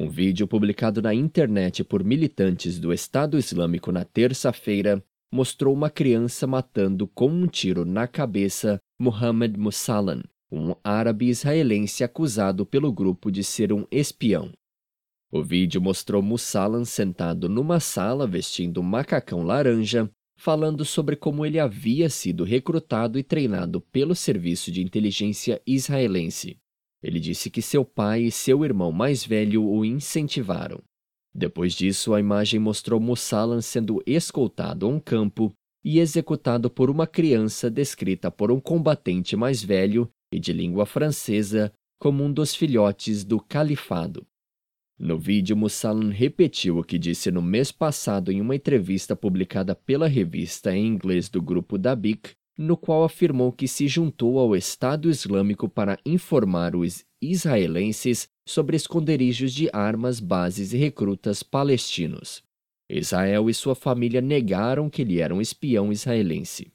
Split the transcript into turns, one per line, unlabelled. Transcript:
Um vídeo publicado na internet por militantes do Estado Islâmico na terça-feira mostrou uma criança matando com um tiro na cabeça Mohammed Musalan, um árabe israelense acusado pelo grupo de ser um espião. O vídeo mostrou Musalan sentado numa sala vestindo um macacão laranja, falando sobre como ele havia sido recrutado e treinado pelo serviço de inteligência israelense. Ele disse que seu pai e seu irmão mais velho o incentivaram. Depois disso, a imagem mostrou Mussalan sendo escoltado a um campo e executado por uma criança descrita por um combatente mais velho e de língua francesa como um dos filhotes do califado. No vídeo, Mussalan repetiu o que disse no mês passado em uma entrevista publicada pela revista em inglês do grupo Dabiq, no qual afirmou que se juntou ao Estado Islâmico para informar os israelenses sobre esconderijos de armas, bases e recrutas palestinos. Israel e sua família negaram que ele era um espião israelense.